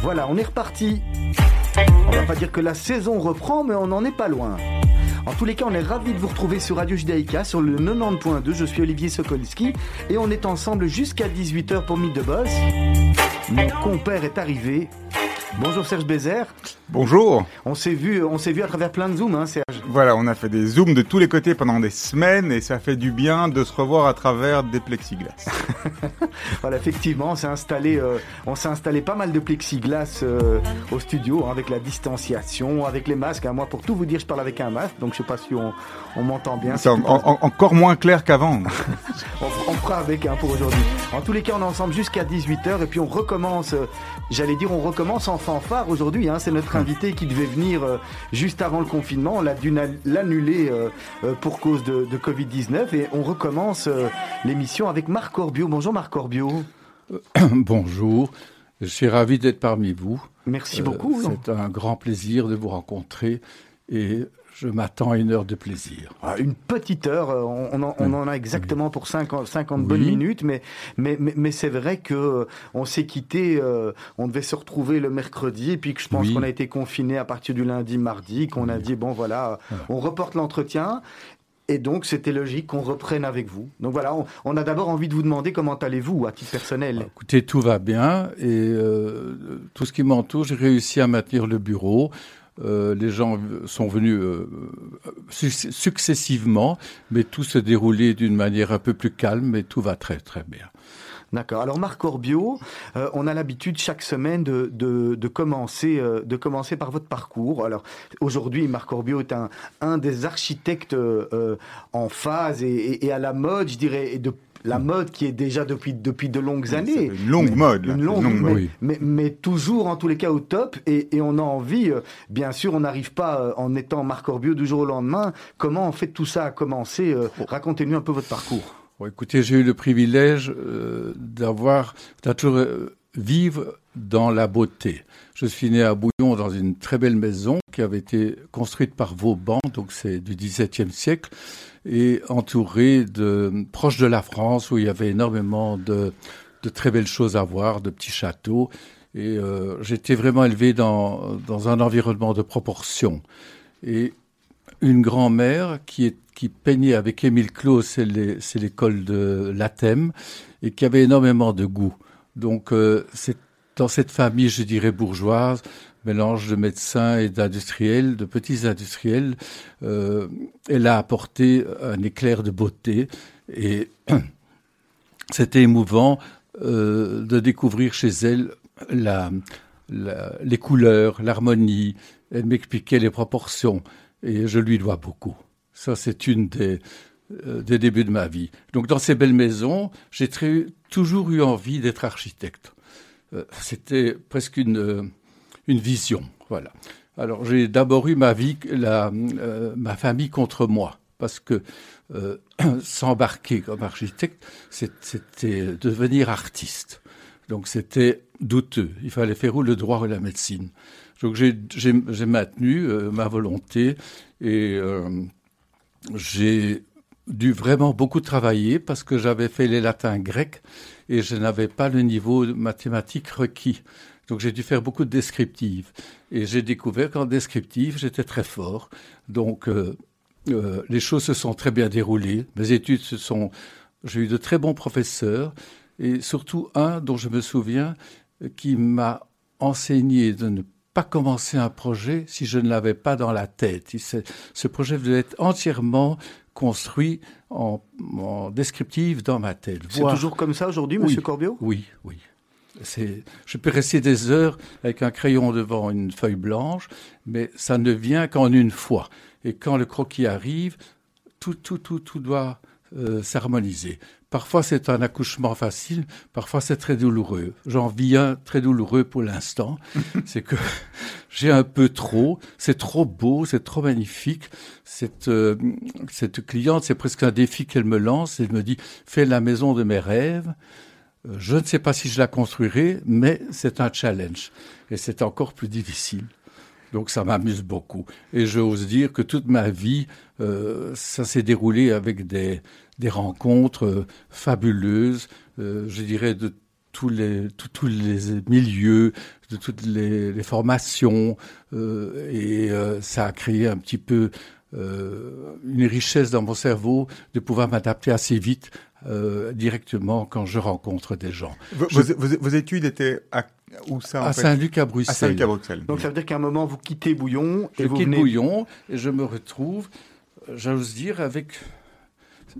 Voilà, on est reparti. On va pas dire que la saison reprend, mais on n'en est pas loin. En tous les cas, on est ravis de vous retrouver sur Radio Judaïka sur le 90.2. Je suis Olivier Sokolski et on est ensemble jusqu'à 18h pour Mythe de Boss. Mon compère est arrivé. Bonjour Serge Bézère. Bonjour. On s'est vu, on s'est vu à travers plein de zooms, hein, Serge. Voilà, on a fait des zooms de tous les côtés pendant des semaines et ça fait du bien de se revoir à travers des plexiglas. voilà, effectivement, on s'est installé, euh, on s'est installé pas mal de plexiglas euh, au studio hein, avec la distanciation, avec les masques. Hein. Moi, pour tout vous dire, je parle avec un masque, donc je sais pas si on, on m'entend bien. C'est encore moins clair qu'avant. on, on, fera avec hein, pour aujourd'hui. En tous les cas, on est ensemble jusqu'à 18h et puis on recommence. J'allais dire, on recommence en fanfare aujourd'hui. Hein. C'est notre invité qui devait venir euh, juste avant le confinement. On l'a dû l'annuler euh, euh, pour cause de, de Covid-19 et on recommence l'émission avec Marc Orbio. Bonjour Marc Orbio. Bonjour. Je suis ravi d'être parmi vous. Merci beaucoup. C'est un grand plaisir de vous rencontrer et je m'attends à une heure de plaisir. Ah, une petite heure, euh, on, en, a exactement pour 50, 50 bonnes minutes, mais, mais, mais, c'est vrai que euh, on s'est quitté, euh, on devait se retrouver le mercredi, et puis que je pense qu'on a été confiné à partir du lundi, mardi, qu'on a dit, bon voilà, on reporte l'entretien, et donc, c'était logique qu'on reprenne avec vous. Donc voilà, on, a d'abord envie de vous demander comment allez-vous à titre personnel. Bah, écoutez, tout va bien et tout ce qui m'entoure, j'ai réussi à maintenir le bureau. Euh, les gens sont venus euh, successivement, mais tout s'est déroulé d'une manière un peu plus calme et tout va très très bien. D'accord. Alors Marc Orbio, euh, on a l'habitude chaque semaine de, de, commencer, de commencer par votre parcours. Alors aujourd'hui, Marc Orbio est un, un des architectes en phase et, à la mode, je dirais, de la mode qui est déjà depuis, depuis de longues années. Une longue mode. Une longue, mode. Mais, mais, toujours en tous les cas au top et, et on a envie, euh, bien sûr, on n'arrive pas euh, en étant Marc Orbio du jour au lendemain. Comment en fait tout ça a commencé euh, Racontez-nous un peu votre parcours. Bon, écoutez, j'ai eu le privilège d'avoir, toujours vivre dans la beauté. Je suis à Bouillon dans une très belle maison qui avait été construite par Vauban, donc c'est du XVIIe siècle et entouré de proche de la France où il y avait énormément de, de très belles choses à voir, de petits châteaux. Et euh, j'étais vraiment élevé dans, dans un environnement de proportion. Et une grand-mère qui, qui peignait avec Émile Clos, c'est l'école de Lathème, et qui avait énormément de goût. Donc, euh, c'est dans cette famille, je dirais, bourgeoise, mélange de médecins et d'industriels, de petits industriels. Euh, elle a apporté un éclair de beauté et c'était émouvant euh, de découvrir chez elle la, les couleurs, l'harmonie. Elle m'expliquait les proportions et je lui dois beaucoup. Ça, c'est une des, euh, des débuts de ma vie. Donc, dans ces belles maisons, j'ai toujours eu envie d'être architecte. Euh, c'était presque une une vision. Voilà. Alors j'ai d'abord eu ma vie, euh, ma famille contre moi, parce que euh, s'embarquer comme architecte, c'était devenir artiste. Donc c'était douteux. Il fallait faire où le droit ou la médecine. Donc j'ai maintenu euh, ma volonté et j'ai dû vraiment beaucoup travailler parce que j'avais fait les latins grecs et je n'avais pas le niveau mathématique requis. Donc j'ai dû faire beaucoup de descriptives. Et j'ai découvert qu'en descriptive, j'étais très fort. Donc euh, euh, les choses se sont très bien déroulées. Mes études se sont... J'ai eu de très bons professeurs. Et surtout un dont je me souviens qui m'a enseigné de ne pas commencer un projet si je ne l'avais pas dans la tête. Ce projet devait être entièrement construit en, en descriptive dans ma tête. C'est toujours comme ça aujourd'hui, Monsieur Corbio Oui, oui je peux rester des heures avec un crayon devant une feuille blanche, mais ça ne vient qu'en une fois. Et quand le croquis arrive, tout, tout, tout, tout doit euh, s'harmoniser. Parfois c'est un accouchement facile, parfois c'est très douloureux. J'en vis un très douloureux pour l'instant. c'est que j'ai un peu trop, c'est trop beau, c'est trop magnifique. Cette, euh, cette cliente, c'est presque un défi qu'elle me lance. Elle me dit, fais la maison de mes rêves. Euh, je ne sais pas si je la construirai, mais c'est un challenge. Et c'est encore plus difficile. Donc ça m'amuse beaucoup. Et j'ose dire que toute ma vie, euh, ça s'est déroulé avec des, des rencontres euh, fabuleuses, je dirais de tous les, tous les milieux, de toutes les, formations, euh, et euh, ça a créé un petit peu euh, une richesse dans mon cerveau de pouvoir m'adapter assez vite directement quand je rencontre des gens. Vos, études étaient à où ça À Saint-Luc à Bruxelles. À Saint-Luc à Bruxelles. Donc ça veut dire qu'à un moment vous quittez Bouillon et je quitte Bouillon et je me retrouve, j'ose dire, avec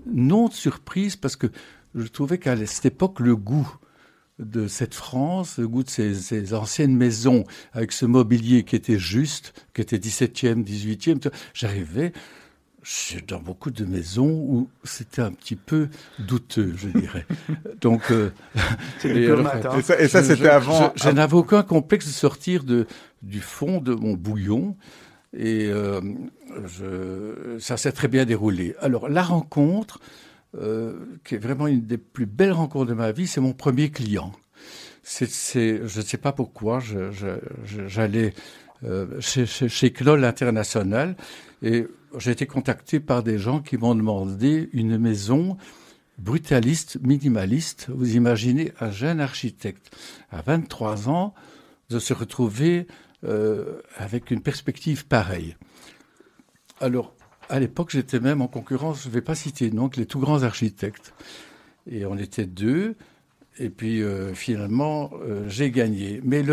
non de surprise parce que je trouvais qu'à cette époque le goût de cette France, le goût de ces, anciennes maisons avec ce mobilier qui était juste, qui était 17e, 18e. J'arrivais dans beaucoup de maisons où c'était un petit peu douteux, je dirais. Donc, euh, et, hein. et, ça, c'était avant. Je, n'avais aucun complexe de sortir de, du fond de mon bouillon. Et euh, je, ça s'est très bien déroulé. Alors, la rencontre, euh, qui est vraiment une des plus belles rencontres de ma vie, c'est mon premier client. C'est, je ne sais pas pourquoi, j'allais euh, chez, chez, Knoll International et j'ai été contacté par des gens qui m'ont demandé une maison brutaliste, minimaliste. Vous imaginez un jeune architecte à 23 ans de se retrouver euh, avec une perspective pareille. Alors, à l'époque, j'étais même en concurrence, je ne vais pas citer donc les tout grands architectes. Et on était deux. Et puis euh, finalement, euh, j'ai gagné. Mais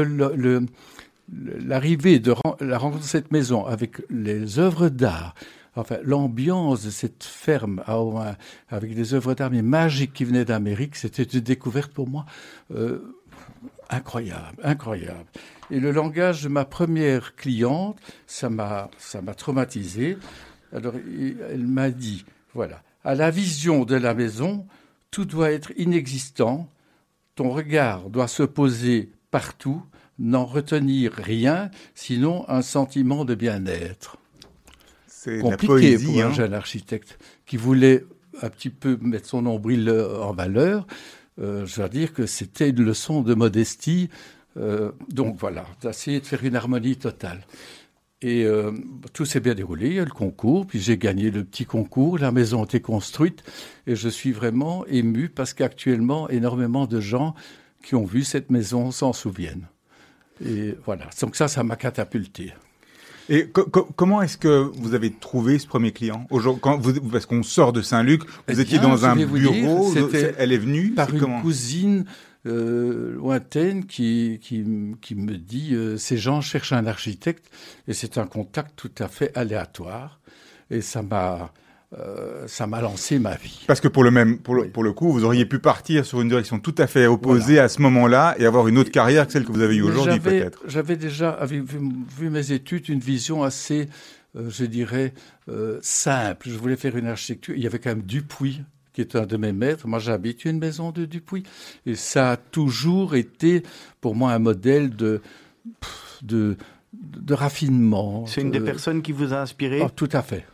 l'arrivée de la rencontre de cette maison avec les œuvres d'art, enfin l'ambiance de cette ferme avec des œuvres d'art mais magiques qui venaient d'Amérique, c'était une découverte pour moi euh, incroyable, incroyable. Et le langage de ma première cliente, ça m'a traumatisé. Alors, elle m'a dit, voilà, à la vision de la maison, tout doit être inexistant, ton regard doit se poser partout, n'en retenir rien, sinon un sentiment de bien-être. C'est compliqué pour un hein. jeune architecte qui voulait un petit peu mettre son nombril en valeur. Euh, je dois dire que c'était une leçon de modestie. Euh, donc voilà, d'essayer de faire une harmonie totale. Et euh, tout s'est bien déroulé, il y a le concours, puis j'ai gagné le petit concours, la maison a été construite, et je suis vraiment ému parce qu'actuellement, énormément de gens qui ont vu cette maison s'en souviennent. Et voilà, donc ça, ça m'a catapulté. Et comment est-ce que vous avez trouvé ce premier client? Quand vous, Parce qu'on sort de Saint-Luc, vous eh étiez dans un bureau, elle est venue Par une cousine euh, lointaine qui, qui, qui, me dit euh, ces gens cherchent un architecte et c'est un contact tout à fait aléatoire et ça m'a euh, ça m'a lancé ma vie. Parce que pour le même, pour le, pour le coup, vous auriez pu partir sur une direction tout à fait opposée à ce moment-là et avoir une autre carrière que celle que vous avez eue aujourd'hui, peut-être. J'avais déjà, avec, vu, vu, mes études, une vision assez, je dirais, simple. Je voulais faire une architecture. Il y avait quand même Dupuis qui est un de mes maîtres. Moi, j'habite une maison de Dupuis. Et ça a toujours été, pour moi, un modèle de, de, de raffinement. C'est une des personnes qui vous a inspiré? Oh, Tout à fait.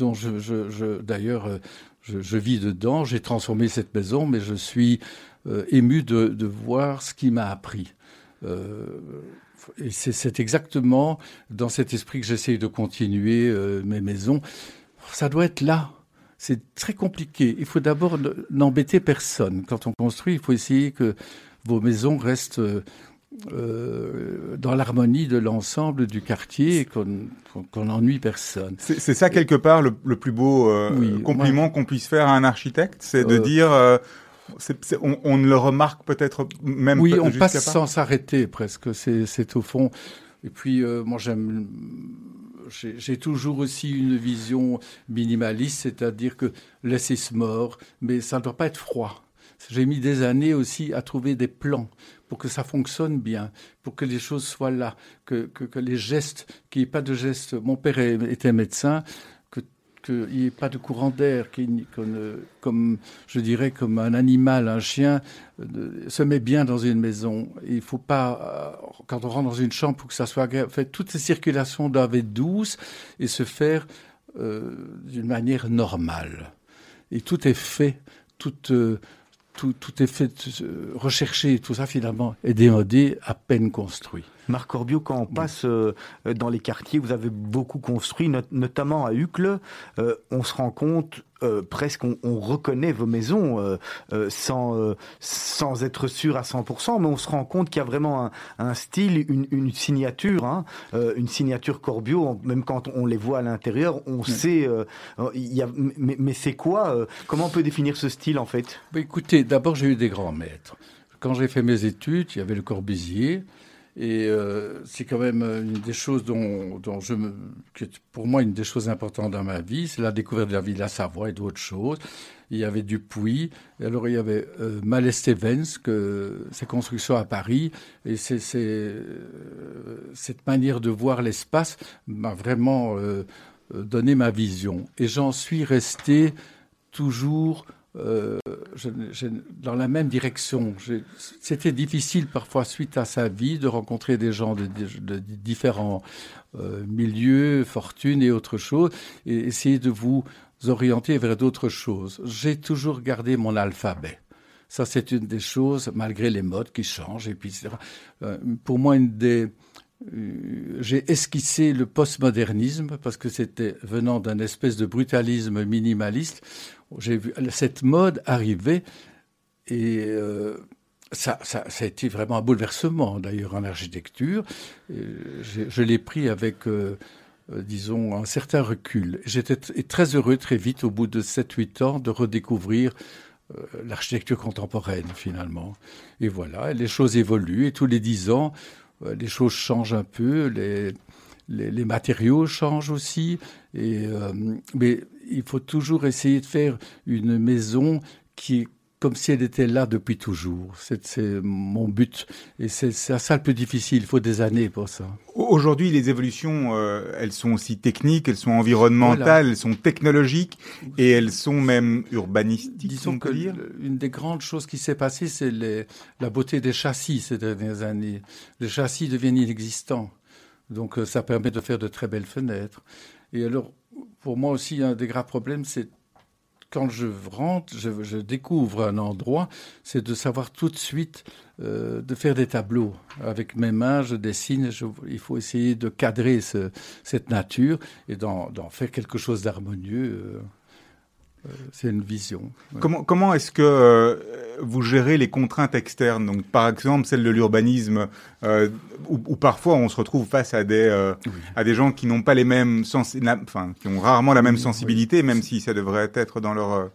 Je, je, je d'ailleurs, euh, je, je, vis dedans. J'ai transformé cette maison, mais je suis euh, ému de, de, voir ce qui m'a appris. Euh, et c'est exactement dans cet esprit que j'essaye de continuer euh, mes maisons. Ça doit être là c'est très compliqué. Il faut d'abord n'embêter personne. Quand on construit, il faut essayer que vos maisons restent euh, dans l'harmonie de l'ensemble du quartier et qu'on n'ennuie personne. C'est ça quelque part le, plus beau euh, compliment qu'on puisse faire à un architecte, c'est de euh, dire on, ne le remarque peut-être même oui, on passe sans s'arrêter presque. C'est au fond. Et puis moi j'aime j'ai toujours aussi une vision minimaliste, c'est-à-dire que laisser ce mort, mais ça ne doit pas être froid. J'ai mis des années aussi à trouver des plans pour que ça fonctionne bien, pour que les choses soient là, que, que, les gestes, qu'il n'y ait pas de gestes. Mon père était médecin, qu'il n'y ait pas de courant d'air, comme je dirais comme un animal, un chien se met bien dans une maison. Il faut pas, euh, quand on rentre dans une chambre, que ça soit fait, toutes ces circulations doivent être douces et se faire euh, d'une manière normale. Et tout est fait, tout, euh, tout, est fait, recherché, tout ça finalement est démodé, à peine construit. Marc Corbio, quand on passe dans les quartiers, vous avez beaucoup construit, notamment à Uccle, on se rend compte euh, presque on, reconnaît vos maisons euh, euh, sans sans être sûr à 100%, mais on se rend compte qu'il y a vraiment un, style, une, signature, hein, une signature Corbio. Même quand on les voit à l'intérieur, on sait. il y a, mais, c'est quoi Comment on peut définir ce style en fait? Bah, Écoutez, d'abord j'ai eu des grands maîtres. Quand j'ai fait mes études, il y avait le Corbusier. Et euh, c'est quand même une des choses dont, dont pour moi une des choses importantes dans ma vie, c'est la découverte de la ville de la Savoie et d'autres choses. Il y avait Dupuis, et alors il y avait euh, Mal Stevens, que ses constructions à Paris, et euh, cette manière de voir l'espace m'a vraiment euh, donné ma vision. Et j'en suis resté toujours euh, dans la même direction. C'était difficile parfois, suite à sa vie, de rencontrer des gens de, différents euh, milieux, fortunes et autres choses, et essayer de vous orienter vers d'autres choses. J'ai toujours gardé mon alphabet. Ça, c'est une des choses, malgré les modes qui changent. Et puis, euh, pour moi, une des j'ai esquissé le postmodernisme parce que c'était venant d'un espèce de brutalisme minimaliste j'ai vu cette mode arriver et euh, ça, a été vraiment un bouleversement d'ailleurs en architecture. Je, l'ai pris avec, euh, euh, disons, un certain recul. J'étais très heureux très vite, au bout de 7-8 ans, de redécouvrir l'architecture contemporaine finalement. Et voilà, les choses évoluent et tous les 10 ans, les choses changent un peu, les, les, matériaux changent aussi. Et, mais il faut toujours essayer de faire une maison qui comme si elle était là depuis toujours. C'est mon but. Et c'est ça le plus difficile. Il faut des années pour ça. Aujourd'hui, les évolutions, euh, elles sont aussi techniques, elles sont environnementales, elles sont technologiques et elles sont même urbanistiques. Disons que une des grandes choses qui s'est passée, c'est la beauté des châssis ces dernières années. Les châssis deviennent inexistants. Donc euh, ça permet de faire de très belles fenêtres. Et alors, pour moi aussi, un des graves problèmes, c'est quand je rentre, je, découvre un endroit, c'est de savoir tout de suite euh, de faire des tableaux. Avec mes mains, je dessine, il faut essayer de cadrer cette nature et d'en faire quelque chose d'harmonieux. Euh. Euh, c'est une vision. Comment, comment est-ce que euh, vous gérez les contraintes externes? Donc, par exemple, celle de l'urbanisme, euh, où, parfois on se retrouve face à des à des gens qui n'ont pas les mêmes sens, enfin, qui ont rarement la même sensibilité, même si ça devrait être dans leur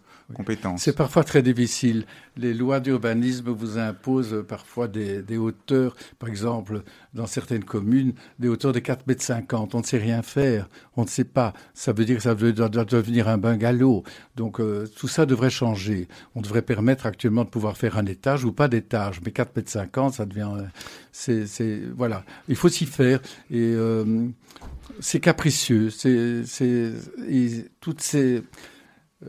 c'est parfois très difficile. Les lois d'urbanisme vous imposent parfois des, hauteurs, par exemple, dans certaines communes, des hauteurs de 4,50 mètres. On ne sait rien faire. On ne sait pas. Ça veut dire que ça doit, devenir un bungalow. Donc euh, tout ça devrait changer. On devrait permettre actuellement de pouvoir faire un étage ou pas d'étage. Mais 4,50 mètres, ça devient... Euh, c'est, voilà. Il faut s'y faire. Et euh, c'est capricieux. C'est, toutes ces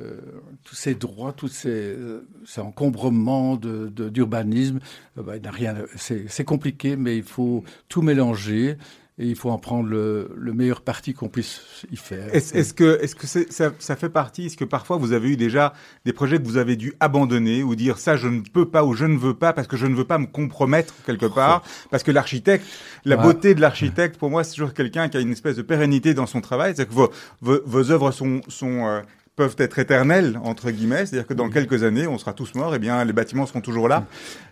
euh, tous ces droits, tous ces, euh, ces encombrements d'urbanisme, de, de, euh, bah, rien. C'est compliqué, mais il faut tout mélanger et il faut en prendre le, le meilleur parti qu'on puisse y faire. Est-ce que, est-ce que ça, ça, fait partie Est-ce que parfois vous avez eu déjà des projets que vous avez dû abandonner ou dire ça je ne peux pas ou je ne veux pas parce que je ne veux pas me compromettre quelque part? Parce que l'architecte, la beauté de l'architecte, pour moi, c'est toujours quelqu'un qui a une espèce de pérennité dans son travail. C'est que vos, vos, vos, œuvres sont, sont peuvent être éternels entre guillemets, c'est-à-dire que dans quelques années, on sera tous morts, et bien les bâtiments seront toujours là,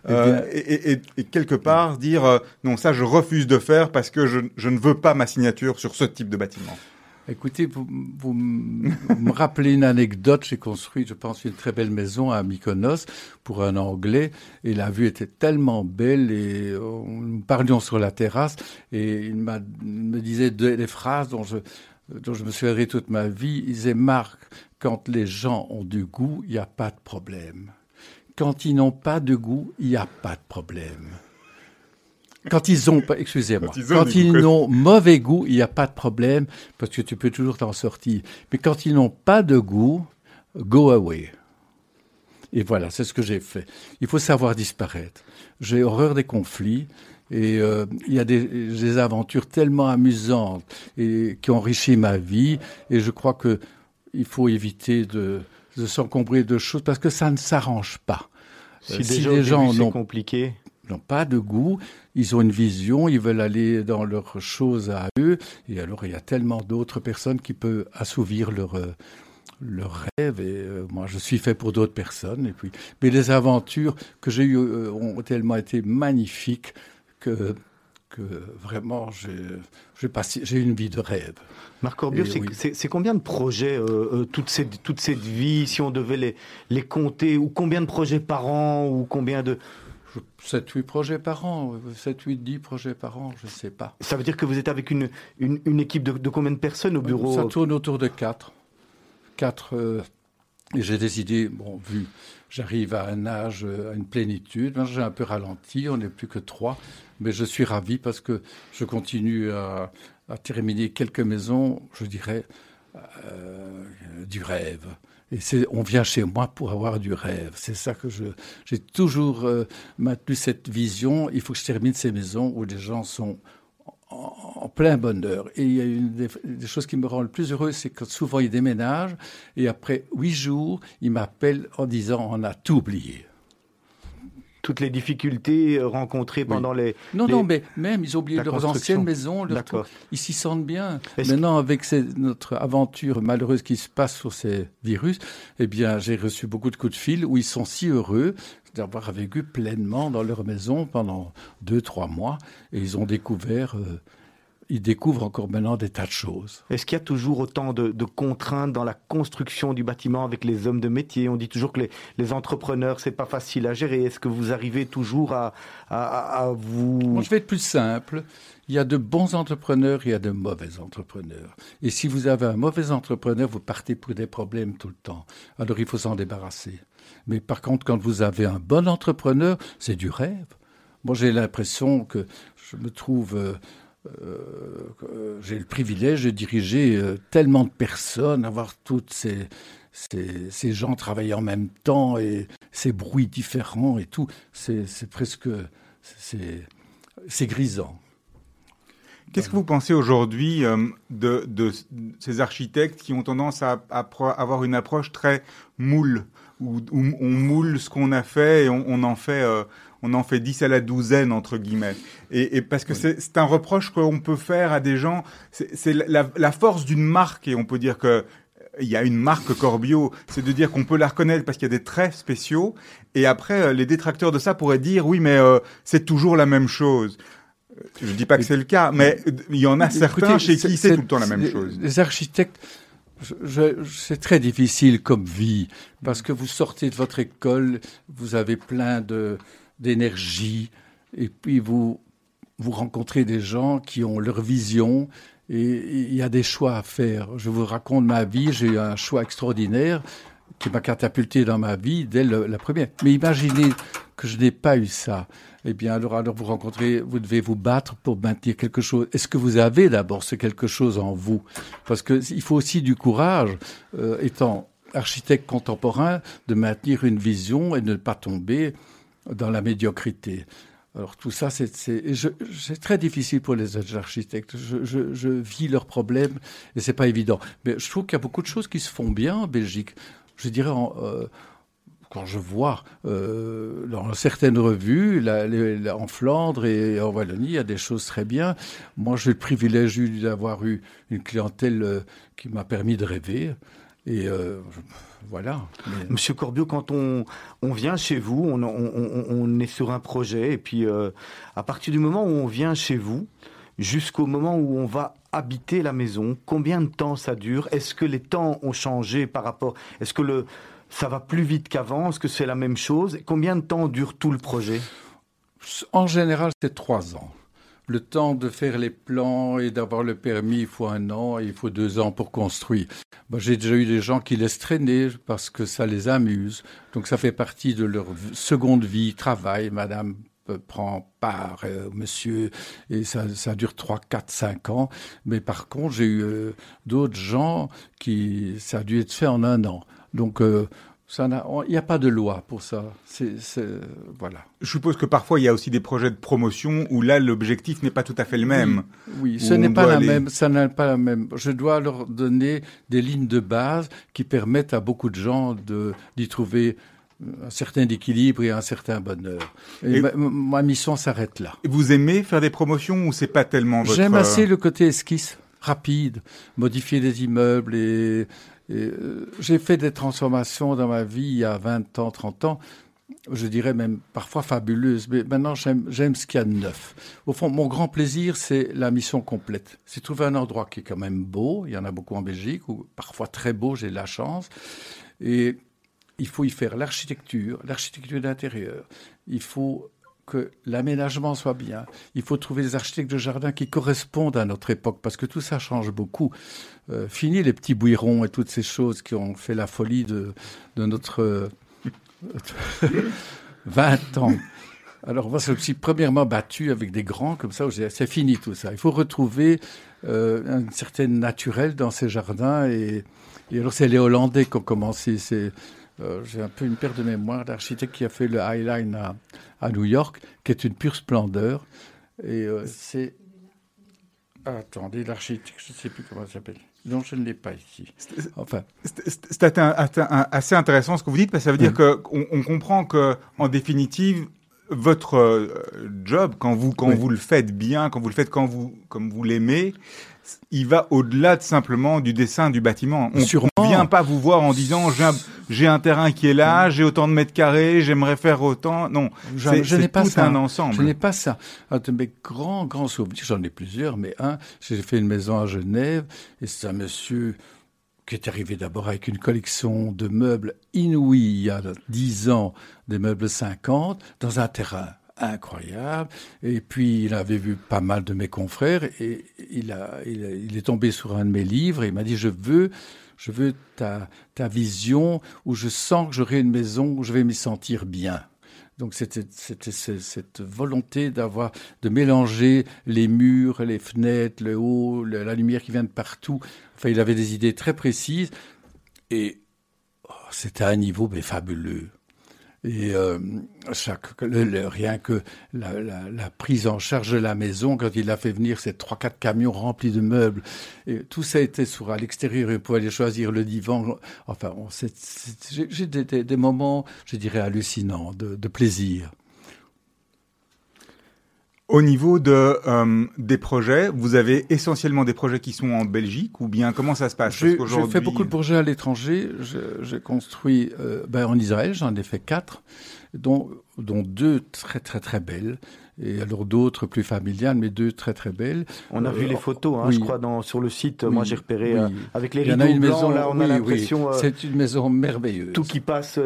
eh euh, et, et, et, quelque part dire euh, non, ça je refuse de faire parce que je, je, ne veux pas ma signature sur ce type de bâtiment. Écoutez, vous, vous me rappelez une anecdote. J'ai construit, je pense, une très belle maison à Mykonos pour un Anglais, et la vue était tellement belle, et nous parlions sur la terrasse, et il, me disait des phrases dont je dont je me souviendrai toute ma vie, il disait Marc, quand les gens ont du goût, il n'y a pas de problème. Quand ils n'ont pas de goût, il n'y a pas de problème. Quand ils ont, excusez-moi, quand ils, n'ont mauvais goût, il n'y a pas de problème parce que tu peux toujours t'en sortir. Mais quand ils n'ont pas de goût, go away. Et voilà, c'est ce que j'ai fait. Il faut savoir disparaître. J'ai horreur des conflits. Et euh, il y a des, des, aventures tellement amusantes et qui enrichissent ma vie. Et je crois que il faut éviter de, de s'encombrer de choses parce que ça ne s'arrange pas. Si, euh, les gens n'ont pas de goût, ils ont une vision, ils veulent aller dans leurs choses à eux, et alors il y a tellement d'autres personnes qui peuvent assouvir leur, euh, leur rêve, et euh, moi je suis fait pour d'autres personnes, et puis, mais les aventures que j'ai eues ont tellement été magnifiques que que vraiment j'ai une vie de rêve. Marc Corbiot, c'est combien de projets, euh, toute, cette, toute cette vie, si on devait les, les compter, ou combien de projets par an, ou combien de... 7-8 projets par an, 7-8-10 projets par an, je ne sais pas. Ça veut dire que vous êtes avec une, une, une équipe de, de, combien de personnes au bureau? Ça tourne autour de 4. 4 euh, et j'ai décidé, bon, vu, j'arrive à un âge, à une plénitude, j'ai un peu ralenti, on n'est plus que 3, mais je suis ravi parce que je continue à, à terminer quelques maisons, je dirais, euh, du rêve. Et on vient chez moi pour avoir du rêve. C'est ça que je, j'ai toujours euh, maintenu cette vision. Il faut que je termine ces maisons où les gens sont en, plein bonheur. Et il y a une des, choses qui me rend le plus heureux, c'est que souvent ils déménagent et après huit jours, ils m'appellent en disant on a tout oublié toutes les difficultés euh, rencontrées pendant les... Non, non, mais même, ils ont oublié leurs anciennes maisons, leur ils s'y sentent bien. Maintenant, avec notre aventure malheureuse qui se passe sur ces virus, eh bien, j'ai reçu beaucoup de coups de fil où ils sont si heureux d'avoir vécu pleinement dans leur maison pendant deux, trois mois, et ils ont découvert... Euh, il découvre encore maintenant des tas de choses. Est-ce qu'il y a toujours autant de, contraintes dans la construction du bâtiment avec les hommes de métier? On dit toujours que les, les entrepreneurs, c'est pas facile à gérer. Est-ce que vous arrivez toujours à, à, vous... Moi, je vais être plus simple. Il y a de bons entrepreneurs, il y a de mauvais entrepreneurs. Et si vous avez un mauvais entrepreneur, vous partez pour des problèmes tout le temps. Alors il faut s'en débarrasser. Mais par contre, quand vous avez un bon entrepreneur, c'est du rêve. Moi, j'ai l'impression que je me trouve... Euh, euh, j'ai le privilège de diriger euh, tellement de personnes, avoir toutes ces, ces, gens travailler en même temps et ces bruits différents et tout. C'est presque. C'est grisant. Qu'est-ce que vous pensez aujourd'hui de, de, ces architectes qui ont tendance à, avoir une approche très moule, où, on moule ce qu'on a fait et on, en fait on en fait 10 à la douzaine, entre guillemets. Et, parce que c'est un reproche qu'on peut faire à des gens. C'est la, force d'une marque, et on peut dire que il y a une marque Corbio, c'est de dire qu'on peut la reconnaître parce qu'il y a des traits spéciaux. Et après, euh, les détracteurs de ça pourraient dire oui, mais euh, c'est toujours la même chose. Je ne dis pas que c'est le cas, mais il y en a certains chez qui c'est tout le temps la même chose. Les architectes, c'est très difficile comme vie parce que vous sortez de votre école, vous avez plein de d'énergie, et puis vous, vous rencontrez des gens qui ont leur vision, et il y a des choix à faire. Je vous raconte ma vie, j'ai eu un choix extraordinaire qui m'a catapulté dans ma vie dès la première. Mais imaginez que je n'ai pas eu ça. Eh bien, alors, alors vous rencontrez, vous devez vous battre pour maintenir quelque chose. Est-ce que vous avez d'abord ce quelque chose en vous? Parce que il faut aussi du courage, euh, étant architecte contemporain, de maintenir une vision et ne pas tomber dans la médiocrité. Alors tout ça, c'est très difficile pour les architectes. Je, vis leurs problèmes et c'est pas évident. Mais je trouve qu'il y a beaucoup de choses qui se font bien en Belgique. Je dirais, euh, quand je vois euh, dans certaines revues, en Flandre et en Wallonie, il y a des choses très bien. Moi, j'ai le privilège d'avoir eu une clientèle euh, qui m'a permis de rêver. Et euh, voilà. Monsieur Corbiot, quand on, on vient chez vous, on, on, on, est sur un projet, et puis euh, à partir du moment où on vient chez vous, jusqu'au moment où on va habiter la maison, combien de temps ça dure? Est-ce que les temps ont changé par rapport Est-ce que le, ça va plus vite qu'avant? Est-ce que c'est la même chose? Combien de temps dure tout le projet? En général, c'est trois ans le temps de faire les plans et d'avoir le permis, il faut un an et il faut deux ans pour construire. J'ai déjà eu des gens qui laissent traîner parce que ça les amuse. Donc ça fait partie de leur seconde vie, travail. Madame prend part, euh, monsieur, et ça, ça dure trois, quatre, cinq ans. Mais par contre, j'ai eu euh, d'autres gens qui, ça a dû être fait en un an. Donc, euh, il n'y a pas de loi pour ça. C'est, voilà. Je suppose que parfois il y a aussi des projets de promotion où là l'objectif n'est pas tout à fait le même. Oui, ce n'est pas la même. Ça n'est pas la même. Je dois leur donner des lignes de base qui permettent à beaucoup de gens de, d'y trouver un certain équilibre et un certain bonheur. Et, ma, mission s'arrête là. Vous aimez faire des promotions ou c'est pas tellement votre... J'aime assez le côté esquisse, rapide, modifier des immeubles et, euh, j'ai fait des transformations dans ma vie il y a 20 ans, 30 ans je dirais même parfois fabuleuses, mais maintenant j'aime ce qu'il y a de neuf. Au fond, mon grand plaisir, c'est la mission complète. C'est trouver un endroit qui est quand même beau, il y en a beaucoup en Belgique, ou parfois très beau, j'ai de la chance, et il faut y faire l'architecture, l'architecture d'intérieur. Il faut que l'aménagement soit bien. Il faut trouver des architectes de jardin qui correspondent à notre époque, parce que tout ça change beaucoup. Euh, fini les petits bouirons et toutes ces choses qui ont fait la folie de, de notre 20 ans. Alors moi, je me suis premièrement battu avec des grands comme ça. C'est fini tout ça. Il faut retrouver euh, une certaine naturel dans ces jardins. Et, alors c'est les Hollandais qui ont commencé. Euh, j'ai un peu une paire de mémoire d'architecte qui a fait le Highline à, à, New York, qui est une pure splendeur. Et euh, c'est attendez l'architecte, je ne sais plus comment ça s'appelle. Non, je ne l'ai pas ici. Enfin, c'est assez intéressant ce que vous dites parce que ça veut dire mm. qu'on on comprend que, en définitive, votre euh, job, quand vous quand vous le faites bien, quand vous le faites quand vous comme vous l'aimez, il va au-delà de simplement du dessin du bâtiment. On ne vient pas vous voir en disant j'ai un, terrain qui est là, j'ai autant de mètres carrés, j'aimerais faire autant. Non, je, n'ai pas ça. un ensemble. Je n'ai pas ça. Un de mes grands, grands souvenirs, j'en ai plusieurs, mais un, j'ai fait une maison à Genève et c'est un monsieur qui est arrivé d'abord avec une collection de meubles inouïs il y a dix ans, des meubles 50, dans un terrain incroyable. Et puis, il avait vu pas mal de mes confrères et il, a, il, est tombé sur un de mes livres et il m'a dit, je veux, je veux ta, ta vision où je sens que j'aurai une maison où je vais m'y sentir bien. Donc c'était cette volonté d'avoir de mélanger les murs, les fenêtres, le haut, la lumière qui vient de partout. Enfin, il avait des idées très précises et oh, c'était à un niveau fabuleux. Et euh, chaque, rien que la, la, la, prise en charge de la maison, quand il a fait venir ces trois quatre camions remplis de meubles, et tout ça était sur à l'extérieur, il pouvait aller choisir le divan. Enfin, j'ai des, des, moments, je dirais, hallucinants de, de plaisir. Au niveau de, euh, des projets, vous avez essentiellement des projets qui sont en Belgique ou bien comment ça se passe? J'ai fait beaucoup de projets à l'étranger. J'ai construit euh, ben, en Israël, j'en ai fait quatre, dont, dont deux très très très belles et alors d'autres plus familiales, mais deux très très belles. On a vu les euh, photos, hein, je crois, dans, sur le site. moi, j'ai repéré euh, avec les rideaux Il y a une blancs, maison, là, on a l'impression. Euh, c'est une maison merveilleuse. Tout qui passe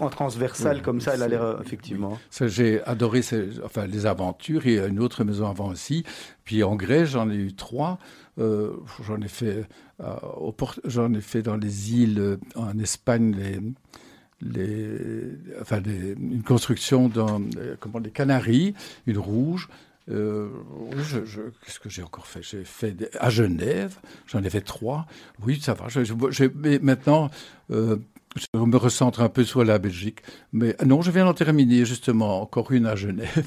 en transversal comme ça, elle a l'air effectivement. J'ai adoré enfin, les aventures. Il y a une autre maison avant aussi. Puis en Grèce, j'en ai eu trois. j'en ai fait, j'en ai fait dans les îles en Espagne. Les, les, enfin une construction dans euh, comment, les Canaries, une rouge. Euh, je, je, Qu'est-ce que j'ai encore fait? J'ai fait à Genève, j'en ai fait trois. Oui, ça va. Je, mais maintenant, euh, je me recentre un peu sur la Belgique. Mais non, je viens d'en terminer justement encore une à Genève,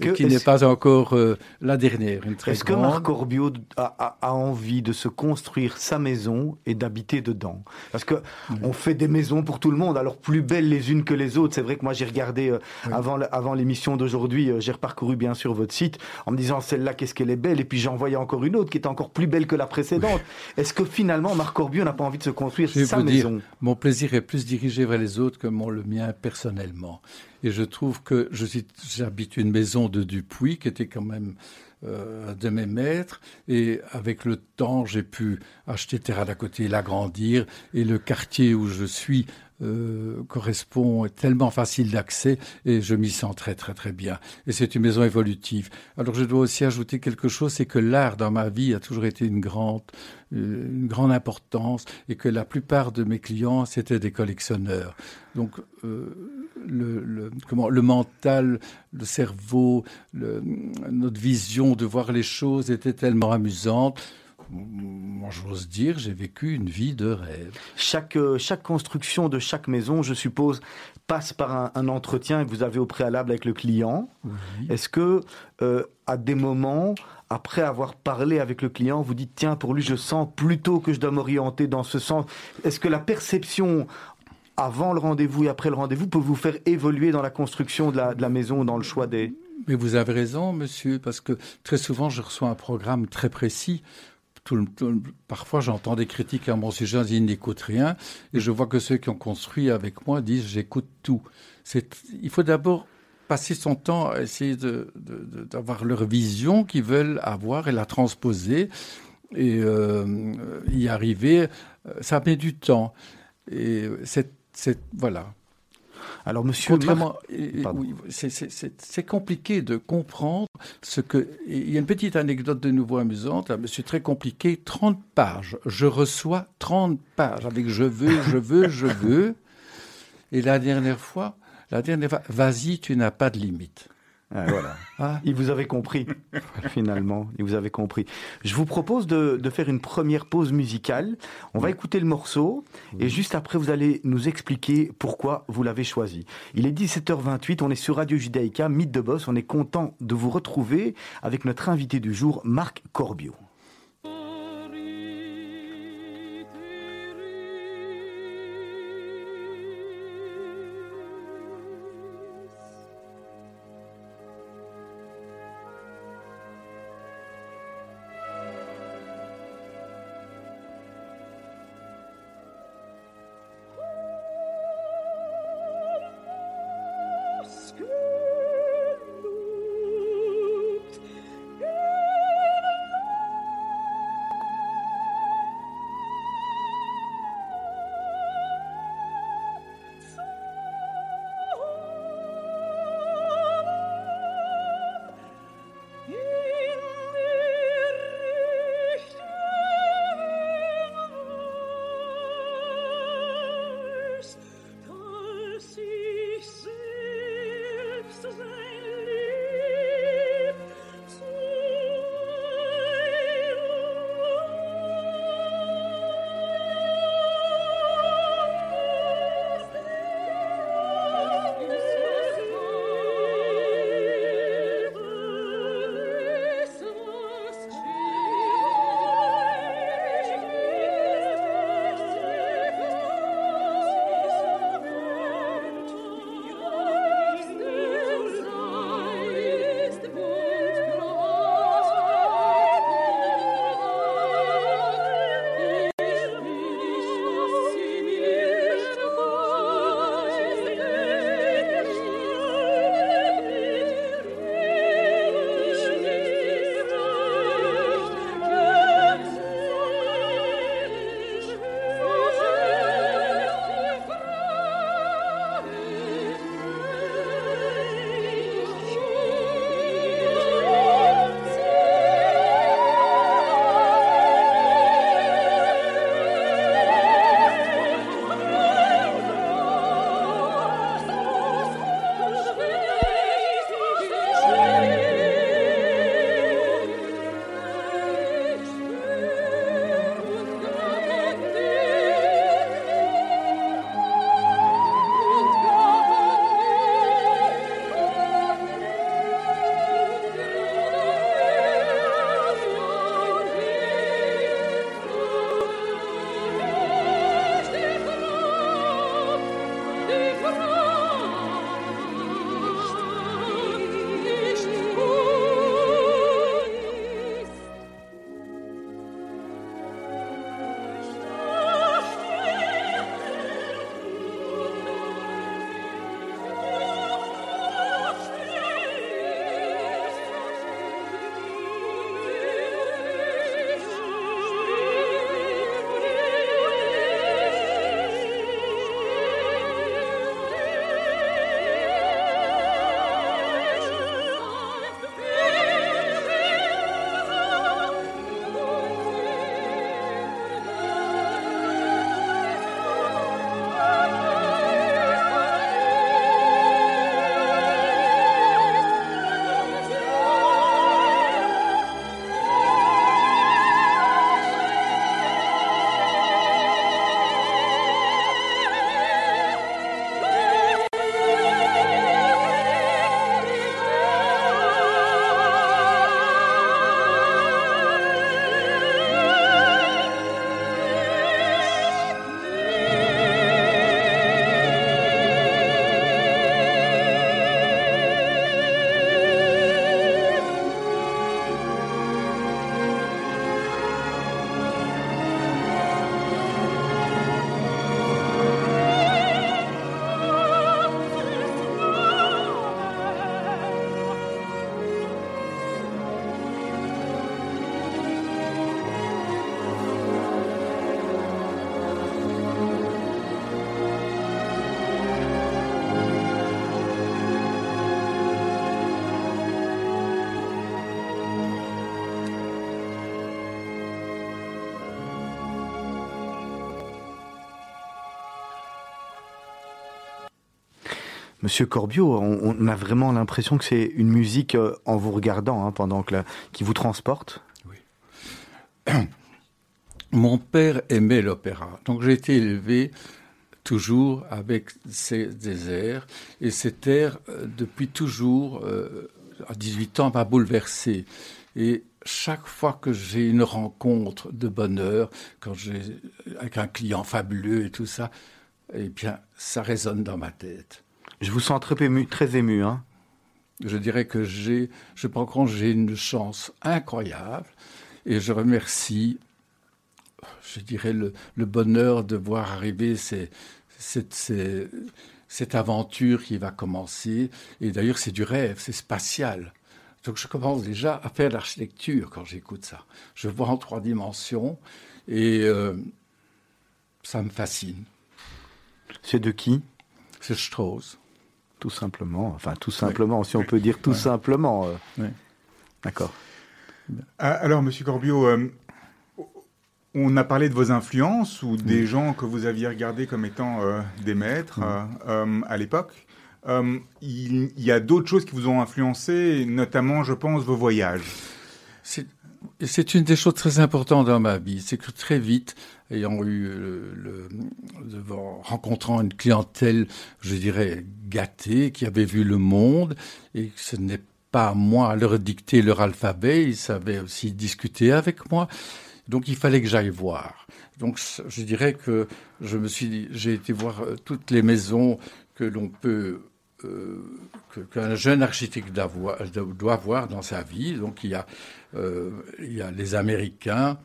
que, qui n'est pas encore euh, la dernière. Est-ce que Marc Orbio a, a, envie de se construire sa maison et d'habiter dedans? Parce que on fait des maisons pour tout le monde, alors plus belles les unes que les autres. C'est vrai que moi j'ai regardé euh, avant, avant l'émission d'aujourd'hui, euh, j'ai reparcouru bien sûr votre site en me disant celle-là qu'est-ce qu'elle est belle, et puis j'en voyais encore une autre qui était encore plus belle que la précédente. Est-ce que finalement Marc Orbio n'a pas envie de se construire sa maison dire, Mon plaisir est plus dirigé vers les autres que mon, le mien personnellement. Et je trouve que j'habite une maison de Dupuis qui était quand même euh, de mes maîtres. Et avec le temps, j'ai pu acheter terre à côté, l'agrandir. Et le quartier où je suis euh, correspond, est tellement facile d'accès et je m'y sens très très très bien. Et c'est une maison évolutive. Alors je dois aussi ajouter quelque chose, c'est que l'art dans ma vie a toujours été une grande, euh, une grande importance et que la plupart de mes clients c'était des collectionneurs. Donc euh, le, le, comment, le mental, le cerveau, le, notre vision de voir les choses était tellement amusante j'ose dire, j'ai vécu une vie de rêve. Chaque, euh, chaque construction de chaque maison, je suppose, passe par un, entretien que vous avez au préalable avec le client. Est-ce que, euh, à des moments, après avoir parlé avec le client, vous dites tiens, pour lui, je sens plutôt que je dois m'orienter dans ce sens Est-ce que la perception avant le rendez-vous et après le rendez-vous peut vous faire évoluer dans la construction de la, de la maison, dans le choix des... Mais vous avez raison, monsieur, parce que très souvent, je reçois un programme très précis. Parfois, j'entends des critiques à mon sujet, ils n'écoutent rien, et je vois que ceux qui ont construit avec moi disent j'écoute tout. Il faut d'abord passer son temps à essayer d'avoir leur vision qu'ils veulent avoir et la transposer et euh, y arriver. Euh, ça met du temps. Et c'est voilà. Alors, monsieur, c'est compliqué de comprendre ce que. Il y a une petite anecdote de nouveau amusante. Monsieur, très compliqué. 30 pages. Je reçois 30 pages avec je veux, je veux, je veux. Et la dernière fois, la dernière fois, vas-y, tu n'as pas de limite. Ah, voilà. Ah. Il vous avait compris, finalement. Il vous avait compris. Je vous propose de, faire une première pause musicale. On va écouter le morceau et juste après, vous allez nous expliquer pourquoi vous l'avez choisi. Il est 17h28, on est sur Radio Judaïka, Mythe de Boss. On est content de vous retrouver avec notre invité du jour, Marc Corbio. Monsieur Corbio, on, a vraiment l'impression que c'est une musique euh, en vous regardant, hein, pendant que qui vous transporte. Oui. Mon père aimait l'opéra, donc j'ai été élevé toujours avec ces, des airs, et cet air, euh, depuis toujours, euh, à 18 ans, m'a bouleversé. Et chaque fois que j'ai une rencontre de bonheur, quand j'ai avec un client fabuleux et tout ça, eh bien, ça résonne dans ma tête. Je vous sens très ému, très ému, hein. Je dirais que j'ai, je pense que j'ai une chance incroyable, et je remercie, je dirais, le, bonheur de voir arriver ces, cette aventure qui va commencer. Et d'ailleurs, c'est du rêve, c'est spatial. Donc je commence déjà à faire l'architecture quand j'écoute ça. Je vois en trois dimensions et euh, ça me fascine. C'est de qui? C'est Strauss. Tout simplement, enfin tout simplement, si on peut dire tout simplement. Euh. D'accord. Ah, alors, Monsieur Corbio, euh, on a parlé de vos influences ou des gens que vous aviez regardés comme étant des maîtres à l'époque. Euh, il, y a d'autres choses qui vous ont influencé, notamment, je pense, vos voyages. C'est une des choses très importantes dans ma vie. C'est que très vite, ayant eu le, rencontrant une clientèle, je dirais, gâtée, qui avait vu le monde, et que ce n'est pas moi à leur dicter leur alphabet, ils savaient aussi discuter avec moi. Donc il fallait que j'aille voir. Donc je dirais que je me suis, j'ai été voir euh, toutes les maisons que l'on peut qu'un jeune architecte doit avoir dans sa vie. Donc il y a, euh, il y a les Américains,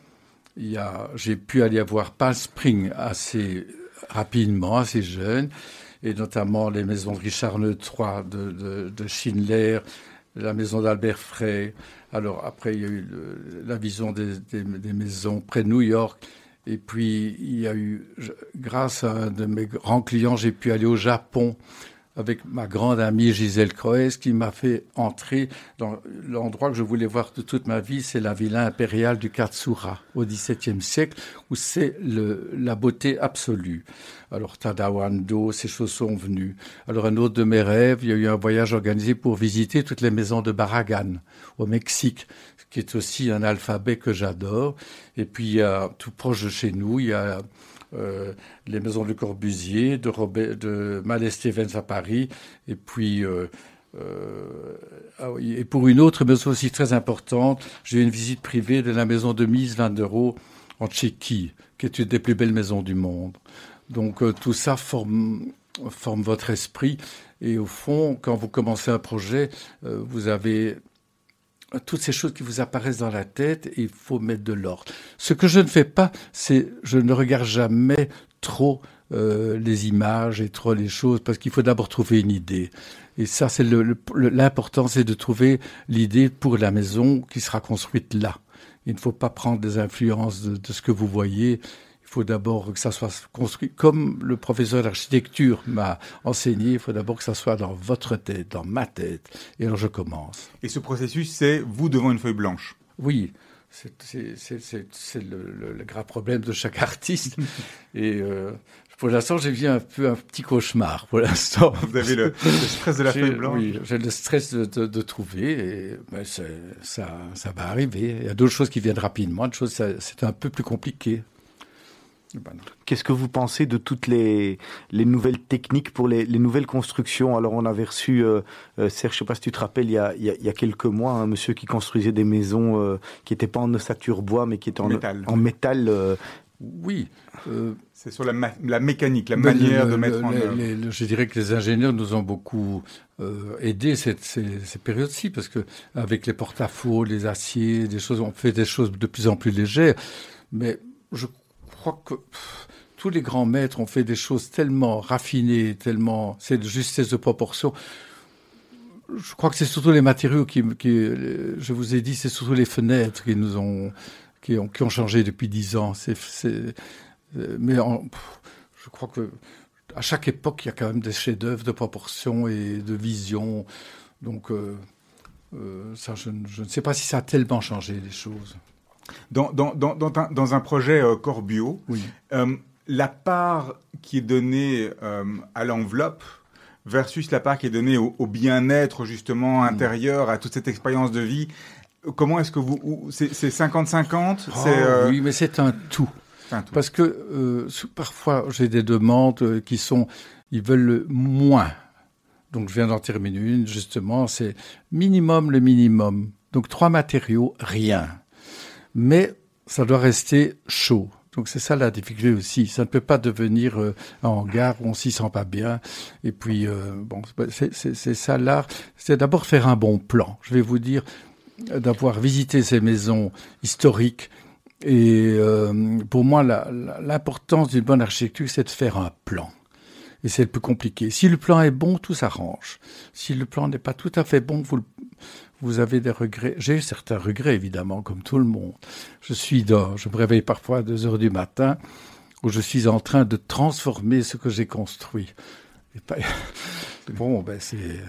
j'ai pu aller voir Palm Spring assez rapidement, assez jeune, et notamment les maisons de Richard III, de, Schindler, la maison d'Albert Frey. Alors après, il y a eu la vision des, des, maisons près de New York. Et puis, il y a eu, grâce à un de mes grands clients, j'ai pu aller au Japon avec ma grande amie Gisèle Croès, qui m'a fait entrer dans l'endroit que je voulais voir de toute ma vie, c'est la villa impériale du Katsura au XVIIe siècle, où c'est la beauté absolue. Alors Tadawando, ces choses sont venues. Alors un autre de mes rêves, il y a eu un voyage organisé pour visiter toutes les maisons de Baragan au Mexique, qui est aussi un alphabet que j'adore. Et puis il y a tout proche de chez nous, il y a euh, les maisons de Corbusier, de, Robert, de Malestevens à Paris, et puis euh, euh, ah et pour une autre maison aussi très importante, j'ai eu une visite privée de la maison de Mise Van der Rohe en Tchéquie, qui est une des plus belles maisons du monde. Donc tout ça forme, forme votre esprit. Et au fond, quand vous commencez un projet, vous avez toutes ces choses qui vous apparaissent dans la tête, il faut mettre de l'ordre. Ce que je ne fais pas, c'est je ne regarde jamais trop euh, les images et trop les choses, parce qu'il faut d'abord trouver une idée. Et ça, c'est l'important, c'est de trouver l'idée pour la maison qui sera construite là. Il ne faut pas prendre des influences de, de ce que vous voyez il faut d'abord que ça soit construit comme le professeur d'architecture m'a enseigné. Il faut d'abord que ça soit dans votre tête, dans ma tête. Et alors je commence. Et ce processus, c'est vous devant une feuille blanche. Oui, c'est le, le, grave problème de chaque artiste. Et euh, pour l'instant, j'ai vu un peu un petit cauchemar. Pour l'instant, vous avez le, stress de la feuille blanche. Oui, j'ai le stress de, de, de trouver. Et ben, ça, ça va arriver. Il y a d'autres choses qui viennent rapidement. D'autres choses, c'est un peu plus compliqué. Qu'est-ce que vous pensez de toutes les, les nouvelles techniques pour les, les nouvelles constructions? Alors on avait reçu, euh, euh, Serge, je ne sais pas si tu te rappelles, il y a, il y a, quelques mois, un monsieur qui construisait des maisons euh, qui n'étaient pas en ossature bois, mais qui étaient en métal. En métal oui. C'est sur la, la, mécanique, la manière de mettre en œuvre. je dirais que les ingénieurs nous ont beaucoup aidé cette, ces, ces périodes-ci, parce que avec les porte-à-faux, les aciers, des choses, on fait des choses de plus en plus légères. Mais je crois que tous les grands maîtres ont fait des choses tellement raffinées, tellement, c'est de justesse de proportion. Je crois que c'est surtout les matériaux qui, je vous ai dit, c'est surtout les fenêtres qui nous ont, qui ont, qui ont changé depuis dix ans. C'est, mais je crois que à chaque époque, il y a quand même des chefs-d'œuvre de proportion et de vision. Donc, euh, euh, ça, je, ne sais pas si ça a tellement changé les choses. Dans, dans, dans, dans un projet euh, oui. euh, la part qui est donnée euh, à l'enveloppe versus la part qui est donnée au, bien-être justement mm. intérieur, à toute cette expérience de vie. Comment est-ce que vous... C'est 50-50 euh, Oui, mais c'est un tout. Parce que parfois, j'ai des demandes qui sont... Ils veulent moins. Donc, je viens d'en terminer une, justement. C'est minimum le minimum. Donc, trois matériaux, rien. Mais ça doit rester chaud. Donc c'est ça la difficulté aussi. Ça ne peut pas devenir euh, un hangar où on s'y sent pas bien. Et puis euh, bon, c'est ça l'art. C'est d'abord faire un bon plan. Je vais vous dire d'avoir visité ces maisons historiques. Et euh, pour moi, l'importance d'une bonne architecture, c'est de faire un plan. Et c'est le plus compliqué. Si le plan est bon, tout s'arrange. Si le plan n'est pas tout à fait bon, vous vous avez des regrets. J'ai certains regrets, évidemment, comme tout le monde. Je suis dehors, je me réveille parfois à 2 heures du matin, où je suis en train de transformer ce que j'ai construit. bon, ben c'est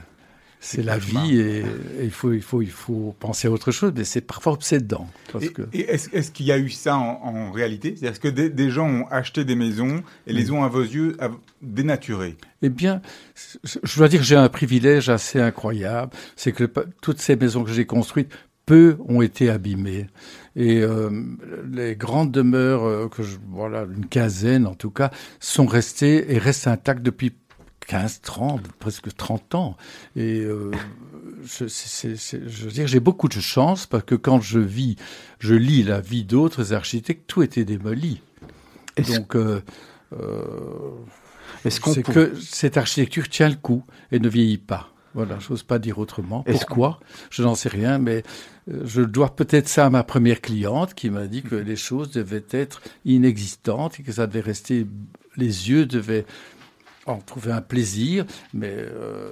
c'est la vie et, il, faut, il, faut, il faut penser à autre chose, mais c'est parfois obsédant. Parce et, que... est-ce, qu'il y a eu ça en, réalité? C'est-à-dire est-ce que des, gens ont acheté des maisons et les ont à vos yeux dénaturées? Eh bien, je dois dire que j'ai un privilège assez incroyable, c'est que toutes ces maisons que j'ai construites, peu ont été abîmées. Et euh, les grandes demeures, euh, que je, voilà, une quinzaine en tout cas, sont restées et restent intactes depuis 15, 30, presque 30 ans. Et euh, je, je, veux dire, j'ai beaucoup de chance parce que quand je vis, je lis la vie d'autres architectes, tout était démoli. Donc, euh, euh, c'est que cette architecture tient le coup et ne vieillit pas. Voilà, j'ose pas dire autrement. Pourquoi? Je n'en sais rien, mais je dois peut-être ça à ma première cliente qui m'a dit que les choses devaient être inexistantes et que ça devait rester, les yeux devaient en trouver un plaisir, mais euh,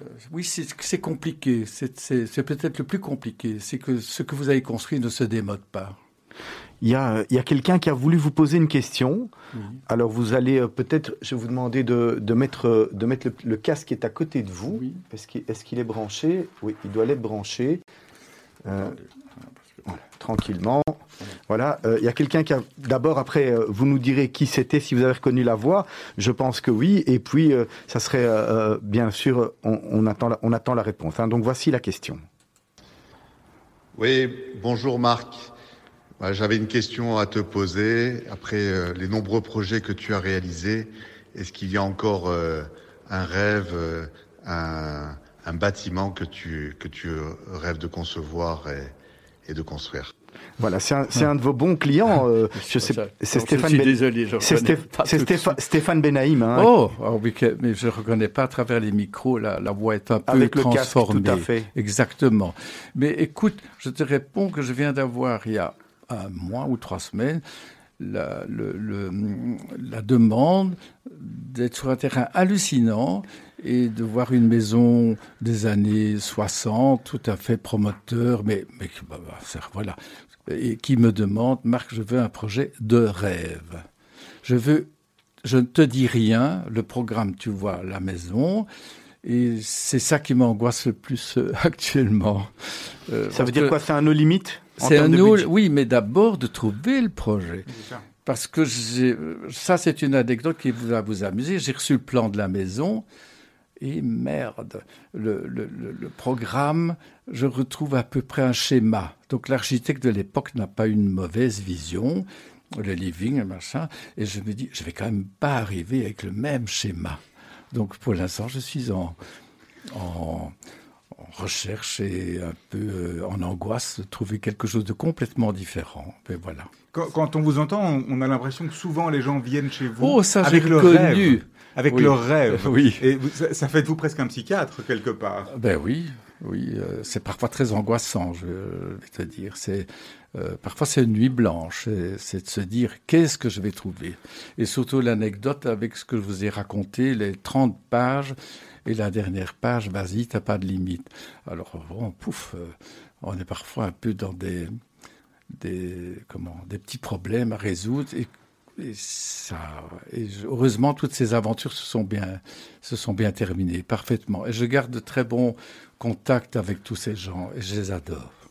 euh, oui, c'est compliqué. C'est peut-être le plus compliqué. C'est que ce que vous avez construit ne se démode pas. Il y a, quelqu'un qui a voulu vous poser une question. Alors vous allez euh, peut-être, je vais vous demander de, de mettre, de mettre le, casque qui est à côté de vous. Est-ce qu'il est, branché? Oui, il doit l'être branché. Tranquillement. Voilà, euh, il y a quelqu'un qui a d'abord après euh, vous nous direz qui c'était si vous avez reconnu la voix. Je pense que oui et puis euh, ça serait bien sûr on, attend la, on attend la réponse. Hein. Donc voici la question. Oui, bonjour Marc. J'avais une question à te poser après les nombreux projets que tu as réalisés. Est-ce qu'il y a encore un rêve, un, bâtiment que tu que tu rêves de concevoir de construire voilà, c'est un, de vos bons clients. Euh, je sais, c'est Stéphane. Ben... désolé, c'est Stéphane Benahim. Hein. Oh, oh mais je reconnais pas à travers les micros. La, la voix est un peu Avec transformée. Le casque, tout à fait. Exactement. Mais écoute, je te réponds que je viens d'avoir il y a un mois ou trois semaines la, le, la demande d'être sur un terrain hallucinant et de voir une maison des années 60, tout à fait promoteur, mais, mais bah, bah, voilà, et qui me demande, Marc, je veux un projet de rêve. Je veux, je ne te dis rien, le programme, tu vois, la maison, et c'est ça qui m'angoisse le plus euh, actuellement. Euh, ça veut dire quoi? C'est un no limite C'est un oui, mais d'abord de trouver le projet. Parce que ça, c'est une anecdote qui va vous amuser. J'ai reçu le plan de la maison et merde, le, le, le, programme, je retrouve à peu près un schéma. Donc l'architecte de l'époque n'a pas une mauvaise vision, le living, le machin, et je me dis, je vais quand même pas arriver avec le même schéma. Donc pour l'instant, je suis en, en, recherche et un peu euh, en angoisse de trouver quelque chose de complètement différent. Mais voilà. Quand, on vous entend, on, a l'impression que souvent les gens viennent chez vous oh, ça, avec le rêve avec leur rêve. Oui. Et ça, fait de vous presque un psychiatre quelque part. Ben oui, oui. Euh, c'est parfois très angoissant, je vais te dire. C'est euh, parfois c'est une nuit blanche. C'est de se dire qu'est-ce que je vais trouver? Et surtout l'anecdote avec ce que je vous ai raconté, les 30 pages et la dernière page, vas-y, t'as pas de limite. Alors bon, pouf, euh, on est parfois un peu dans des des comment des petits problèmes à résoudre et ça, et heureusement, toutes ces aventures se sont bien, se sont bien terminées, parfaitement. Et je garde de très bons contacts avec tous ces gens, et je les adore.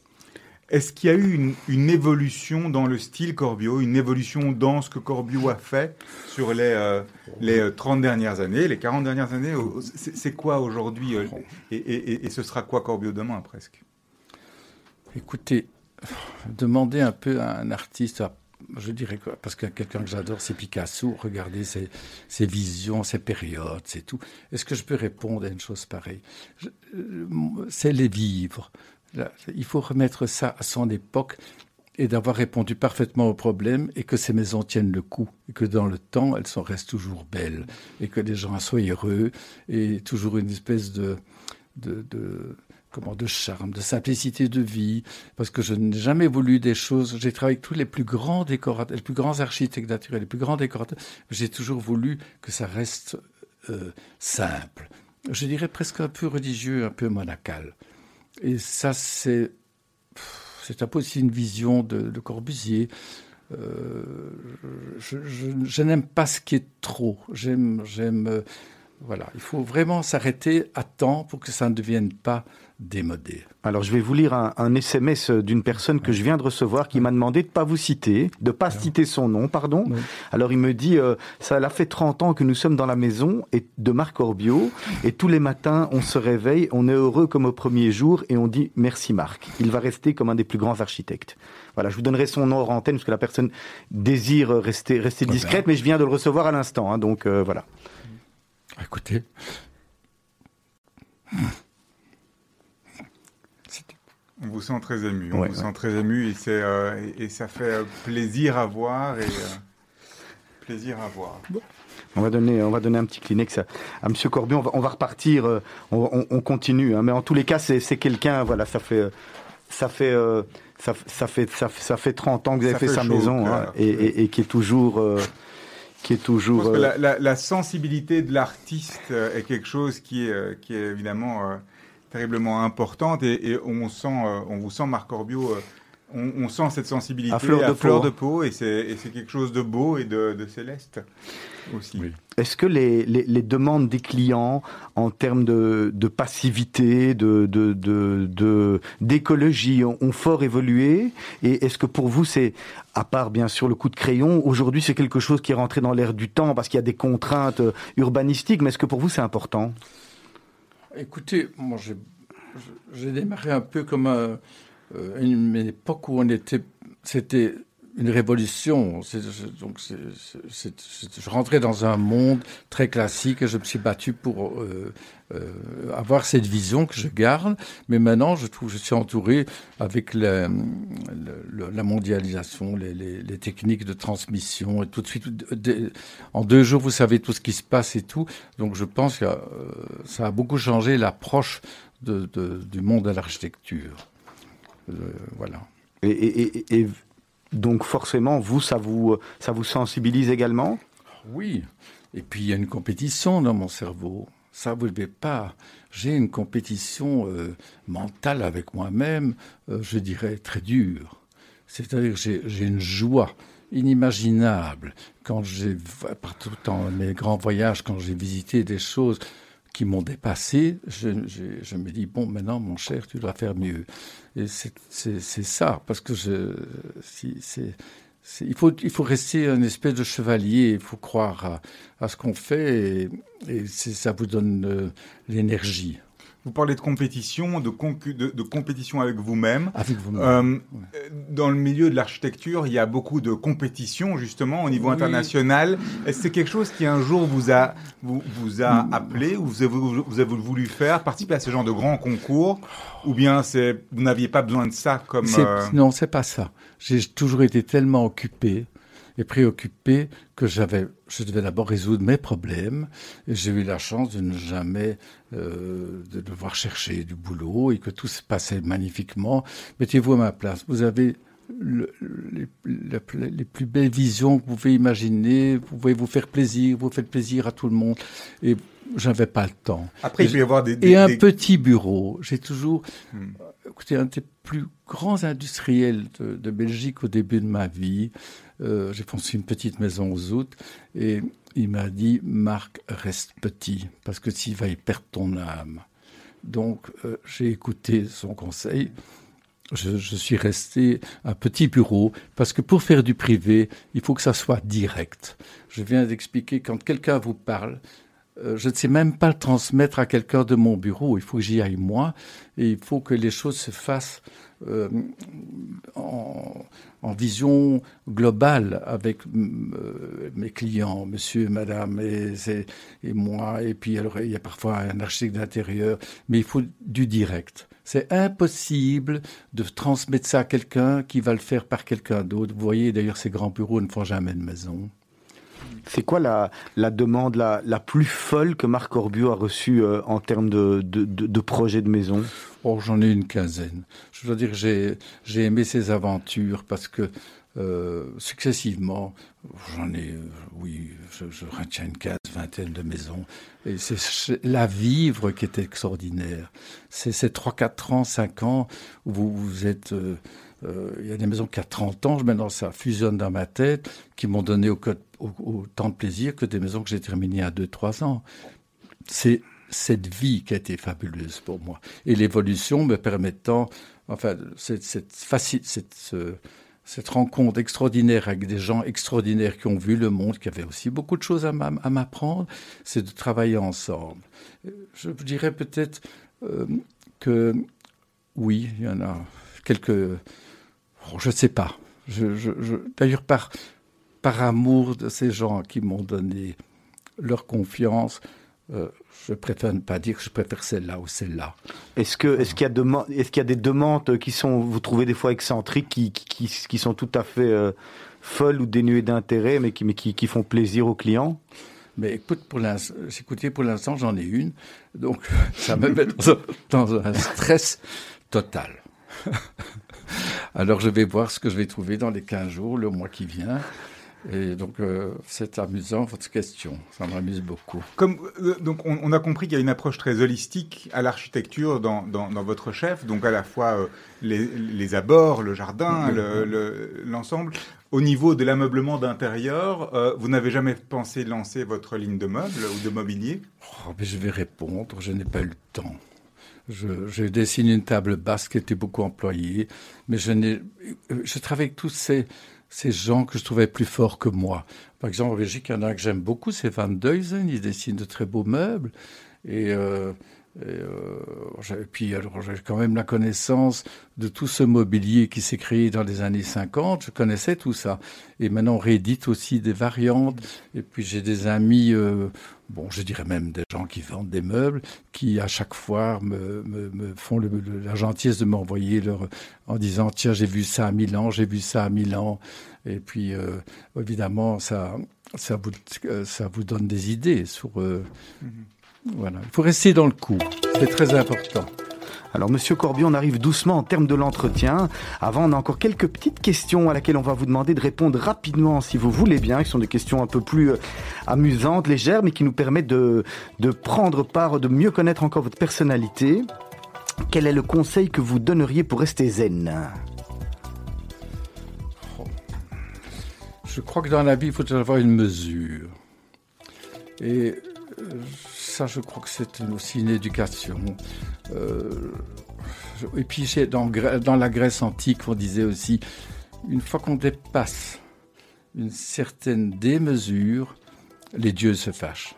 Est-ce qu'il y a eu une, évolution dans le style Corbio, une évolution dans ce que Corbio a fait sur les, euh, les 30 euh, dernières années, les 40 dernières années C'est quoi aujourd'hui euh, et, ce sera quoi Corbio demain presque? Écoutez, demandez un peu à un artiste, je dirais quoi, parce que quelqu'un que j'adore, c'est Picasso, regardez ses, ses, visions, ses périodes, c'est tout. Est-ce que je peux répondre à une chose pareille? C'est les vivre il faut remettre ça à son époque et d'avoir répondu parfaitement au problème et que ces maisons tiennent le coup et que dans le temps elles sont, restent toujours belles et que les gens soient heureux et toujours une espèce de, de, de comment de charme, de simplicité de vie, parce que je n'ai jamais voulu des choses. J'ai travaillé avec tous les plus grands décorateurs, les plus grands architectes naturels, les plus grands décorateurs. J'ai toujours voulu que ça reste euh, simple. Je dirais presque un peu religieux, un peu monacal. Et ça, c'est, c'est un peu aussi une vision de, Corbusier. Euh, je, n'aime pas ce qui est trop. J'aime, j'aime, euh, voilà. Il faut vraiment s'arrêter à temps pour que ça ne devienne pas démodé. Alors je vais vous lire un, SMS d'une personne que je viens de recevoir qui m'a demandé de pas vous citer, de pas citer son nom, pardon. Alors il me dit euh, ça l'a fait 30 ans que nous sommes dans la maison et de Marc Orbio et tous les matins on se réveille, on est heureux comme au premier jour et on dit merci Marc. Il va rester comme un des plus grands architectes. Voilà, je vous donnerai son nom hors antenne parce que la personne désire rester rester discrète, mais je viens de le recevoir à l'instant, hein, donc euh, voilà. Écoutez. On vous sent très ému, on vous sent très ému et, euh, et, ça fait euh, plaisir à voir et euh, plaisir à voir. On va donner, on va donner un petit Kleenex à, à Monsieur Corbier. On va, on va repartir, on, on, continue. Hein, mais en tous les cas, c'est quelqu'un. Voilà, ça fait, ça fait, ça, ça, fait, ça, ça, fait 30 ans que vous avez fait, sa maison hein, et, et, qui est toujours. Qui est toujours. la, la, la, sensibilité de l'artiste est quelque chose qui est, qui est évidemment terriblement importante et, on sent, euh, on vous sent Marc Corbio, euh, on, sent cette sensibilité à fleur de, fleur peau. de peau et c'est quelque chose de beau et de, céleste aussi. Est-ce que les, les, demandes des clients en termes de, de passivité, de d'écologie de, ont, fort évolué? Et est-ce que pour vous, c'est, à part bien sûr le coup de crayon, aujourd'hui c'est quelque chose qui est rentré dans l'air du temps parce qu'il y a des contraintes urbanistiques, mais est-ce que pour vous c'est important? Écoutez, moi j'ai démarré un peu comme euh, une, époque où on était, c'était une révolution. donc, je rentrais dans un monde très classique et je me suis battu pour euh, euh, avoir cette vision que je garde. Mais maintenant, je trouve, je suis entouré avec la, mondialisation, les, techniques de transmission et tout de suite, en deux jours, vous savez tout ce qui se passe et tout. Donc, je pense que euh, ça a beaucoup changé l'approche du monde de l'architecture. voilà. Et, donc forcément, vous, ça vous, ça vous sensibilise également? Oui. Et puis il y a une compétition dans mon cerveau. Ça, vous ne le pas. J'ai une compétition euh, mentale avec moi-même, euh, je dirais très dure. C'est-à-dire que j'ai une joie inimaginable quand j'ai, partout dans mes grands voyages, quand j'ai visité des choses qui m'ont dépassé, je, me dis, bon, maintenant, mon cher, tu dois faire mieux. Et c'est ça, parce que il, faut, rester un espèce de chevalier, il faut croire à, ce qu'on fait, et, et ça vous donne euh, l'énergie. Vous parlez de compétition, de, de, compétition avec vous-même. Avec vous-même. Euh, dans le milieu de l'architecture, il y a beaucoup de compétition justement au niveau international. Est-ce que c'est quelque chose qui un jour vous a vous, vous a appelé ou vous avez, vous avez voulu faire participer à ce genre de grands concours? Ou bien c'est vous n'aviez pas besoin de ça comme euh... Non, c'est pas ça. J'ai toujours été tellement occupé préoccupé que j'avais, je devais d'abord résoudre mes problèmes. Et j'ai eu la chance de ne jamais euh, de devoir chercher du boulot et que tout se passait magnifiquement. Mettez-vous à ma place. Vous avez les, les, plus belles visions que vous pouvez imaginer. Vous pouvez vous faire plaisir. Vous faites plaisir à tout le monde. Et j'avais pas le temps. Après, il peut y avoir des, et un petit bureau. J'ai toujours, hmm. écoutez, un des plus grands industriels de, de Belgique au début de ma vie. Euh, j'ai pensé une petite maison aux août et il m'a dit Marc, reste petit parce que s'il va y perdre ton âme. Donc euh, j'ai écouté son conseil je, je, suis resté un petit bureau parce que pour faire du privé, il faut que ça soit direct. Je viens d'expliquer quand quelqu'un vous parle, je ne sais même pas le transmettre à quelqu'un de mon bureau. Il faut que j'y aille moi et il faut que les choses se fassent euh, en, vision globale avec euh, mes clients, monsieur, madame et, moi. Et puis il y a parfois un architecte d'intérieur, mais il faut du direct. C'est impossible de transmettre ça à quelqu'un qui va le faire par quelqu'un d'autre. Vous voyez, d'ailleurs, ces grands bureaux ne font jamais de maison. C'est quoi la, la demande la, plus folle que Marc Orbio a reçue euh, en termes de, de, de, projets de maison? Oh, j'en ai une quinzaine. Je dois dire que j'ai, aimé ces aventures parce que euh, successivement, j'en ai, euh, oui, je, retiens une quinzaine, vingtaine de maisons. Et c'est la vivre qui est extraordinaire. C'est ces 3, 4 ans, 5 ans où vous, êtes... euh, il y a des maisons qui ont 30 ans, maintenant ça fusionne dans ma tête, qui m'ont donné autant au, au de plaisir que des maisons que j'ai terminées à 2-3 ans. C'est cette vie qui a été fabuleuse pour moi. Et l'évolution me permettant, enfin, cette, cette, cette, ce, cette rencontre extraordinaire avec des gens extraordinaires qui ont vu le monde, qui avaient aussi beaucoup de choses à m'apprendre, c'est de travailler ensemble. Je dirais peut-être euh, que oui, il y en a quelques Je ne sais pas. Je, je, je... D'ailleurs, par, par amour de ces gens qui m'ont donné leur confiance, euh, je préfère ne pas dire que je préfère celle-là ou celle-là. Est-ce que est-ce qu'il y a de, est-ce qu'il y a des demandes qui sont vous trouvez des fois excentriques qui qui, qui sont tout à fait euh, folles ou dénuées d'intérêt mais qui mais qui, qui font plaisir aux clients? Mais écoute, pour l'instant, écoutez, pour l'instant, j'en ai une, donc ça me met dans un, dans un stress total. Alors je vais voir ce que je vais trouver dans les 15 jours, le mois qui vient. Et donc, euh, c'est amusant votre question. Ça m'amuse beaucoup. Comme, euh, donc, on, on, a compris qu'il y a une approche très holistique à l'architecture dans, dans, dans, votre chef. Donc, à la fois euh, les, les, abords, le jardin, l'ensemble. Le, Au niveau de l'ameublement d'intérieur, vous n'avez jamais pensé lancer votre ligne de meubles ou de mobilier? Oh, mais Je vais répondre. Je n'ai pas eu le temps. Je, je, dessine une table basse qui était beaucoup employée, mais je, je travaille avec tous ces, gens que je trouvais plus forts que moi. Par exemple, en Belgique, il y en a un que j'aime beaucoup, c'est Van Duysen, il dessine de très beaux meubles. Et, euh, et, euh, puis, alors, j'ai quand même la connaissance de tout ce mobilier qui s'est créé dans les années 50. Je connaissais tout ça. Et maintenant, on réédite aussi des variantes. Et puis, j'ai des amis, euh, bon, je dirais même des gens qui vendent des meubles, qui à chaque fois me, font la gentillesse de m'envoyer leur, en disant, tiens, j'ai vu ça à Milan, j'ai vu ça à Milan. Et puis, euh, évidemment, ça, ça vous, ça vous donne des idées sur, mm. Voilà, il faut rester dans le coup, c'est très important. Alors, Monsieur Corbier, on arrive doucement en termes de l'entretien. Avant, on a encore quelques petites questions à laquelle on va vous demander de répondre rapidement, si vous voulez bien, qui sont des questions un peu plus euh, amusantes, légères, mais qui nous permettent de, de prendre part, de mieux connaître encore votre personnalité. Quel est le conseil que vous donneriez pour rester zen? Je crois que dans la vie, il faut avoir une mesure. Et ça, je crois que c'est aussi une éducation. Euh, et puis, dans, dans la Grèce antique, on disait aussi, une fois qu'on dépasse une certaine démesure, les dieux se fâchent.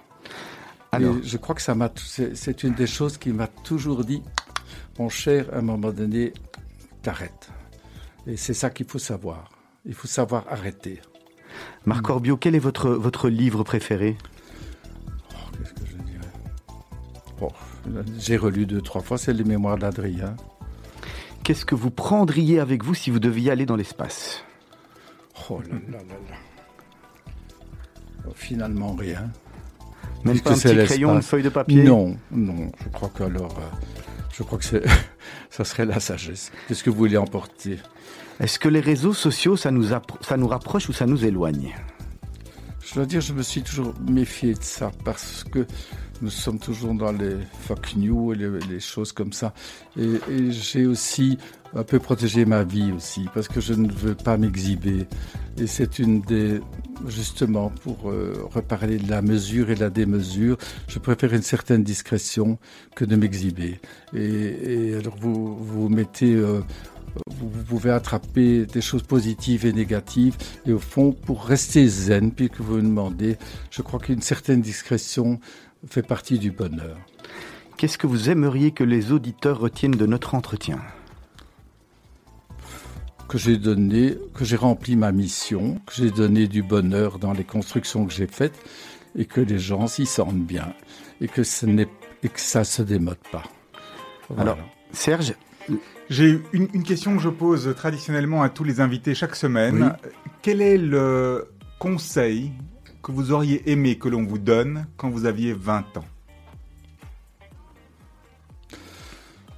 Alors, et je crois que ça m'a, c'est une des choses qui m'a toujours dit, mon cher, à un moment donné, t'arrêtes. Et c'est ça qu'il faut savoir. Il faut savoir arrêter. Marc Orbio, quel est votre, votre livre préféré? J'ai relu deux, trois fois, c'est les mémoires d'Adrien. Qu'est-ce que vous prendriez avec vous si vous deviez aller dans l'espace? Oh là là là là. Finalement, rien. Même pas un petit crayon, une feuille de papier? Non, non. Je crois que alors, euh, je crois que ça serait la sagesse. Qu'est-ce que vous voulez emporter? Est-ce que les réseaux sociaux, ça nous, ça nous rapproche ou ça nous éloigne? Je dois dire, je me suis toujours méfié de ça parce que nous sommes toujours dans les fuck news et les, choses comme ça. Et, et j'ai aussi un peu protégé ma vie aussi, parce que je ne veux pas m'exhiber. Et c'est une des, justement, pour euh, reparler de la mesure et la démesure, je préfère une certaine discrétion que de m'exhiber. Et, et, alors vous vous mettez, euh, vous pouvez attraper des choses positives et négatives. Et au fond, pour rester zen, puis que vous me demandez, je crois qu'une certaine discrétion fait partie du bonheur. Qu'est-ce que vous aimeriez que les auditeurs retiennent de notre entretien? Que j'ai donné, que j'ai rempli ma mission, que j'ai donné du bonheur dans les constructions que j'ai faites et que les gens s'y sentent bien et que, ce n'est, et que ça se démode pas. Alors, Serge, j'ai une, une, question que je pose traditionnellement à tous les invités chaque semaine. Quel est le conseil que vous auriez aimé que l'on vous donne quand vous aviez 20 ans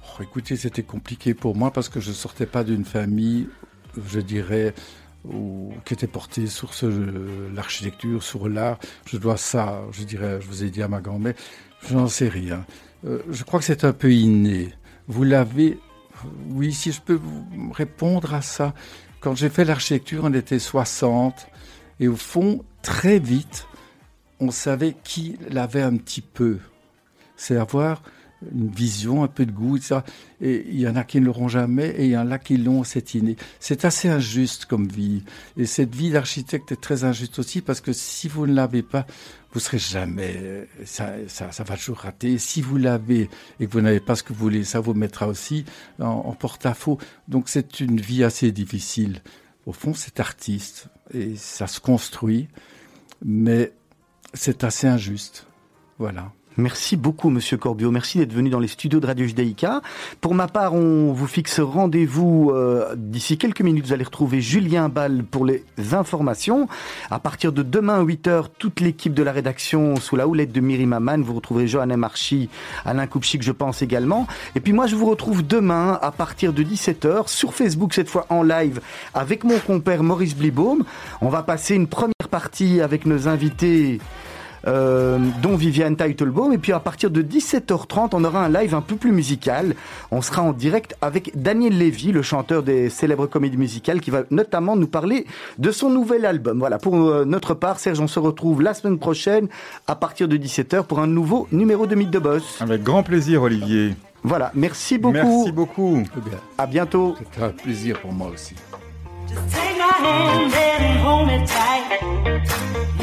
oh, Écoutez, c'était compliqué pour moi parce que je sortais pas d'une famille, je dirais, qui était portée sur l'architecture, sur l'art. Je dois ça, je dirais, je vous ai dit à ma grand-mère, je n'en sais rien. Euh, je crois que c'est un peu inné. Vous l'avez oui, si je peux vous répondre à ça. Quand j'ai fait l'architecture, on était 60. Et au fond, très vite, on savait qui l'avait un petit peu. C'est avoir une vision, un peu de goût, etc. Et il y en a qui ne l'auront jamais et il y en a qui l'ont, c'est inné. C'est assez injuste comme vie. Et cette vie d'architecte est très injuste aussi parce que si vous ne l'avez pas, vous serez jamais, ça, ça, ça va toujours rater. Si vous l'avez et que vous n'avez pas ce que vous voulez, ça vous mettra aussi en porte-à-faux. Donc c'est une vie assez difficile. Au fond, c'est artiste et ça se construit, mais c'est assez injuste. Voilà. Merci beaucoup, Monsieur Corbio. Merci d'être venu dans les studios de Radio Judaïka. Pour ma part, on vous fixe rendez-vous euh, d'ici quelques minutes. Vous allez retrouver Julien Ball pour les informations. À partir de demain, 8h, toute l'équipe de la rédaction sous la houlette de Myri Maman. Vous retrouverez Johanna Marchi, Alain Koupchik, je pense également. Et puis moi, je vous retrouve demain à partir de 17h sur Facebook, cette fois en live, avec mon compère Maurice Blibaum. On va passer une première partie avec nos invités euh, dont Viviane Teitelbaum. Et puis à partir de 17h30, on aura un live un peu plus musical. On sera en direct avec Daniel Lévy, le chanteur des célèbres comédies musicales, qui va notamment nous parler de son nouvel album. Voilà, pour euh, notre part, Serge, on se retrouve la semaine prochaine à partir de 17h pour un nouveau numéro de Mythe de Boss. Avec grand plaisir, Olivier. Voilà, merci beaucoup. Merci beaucoup. À bientôt. C'est un plaisir pour moi aussi. Just take my hand and hold me tight.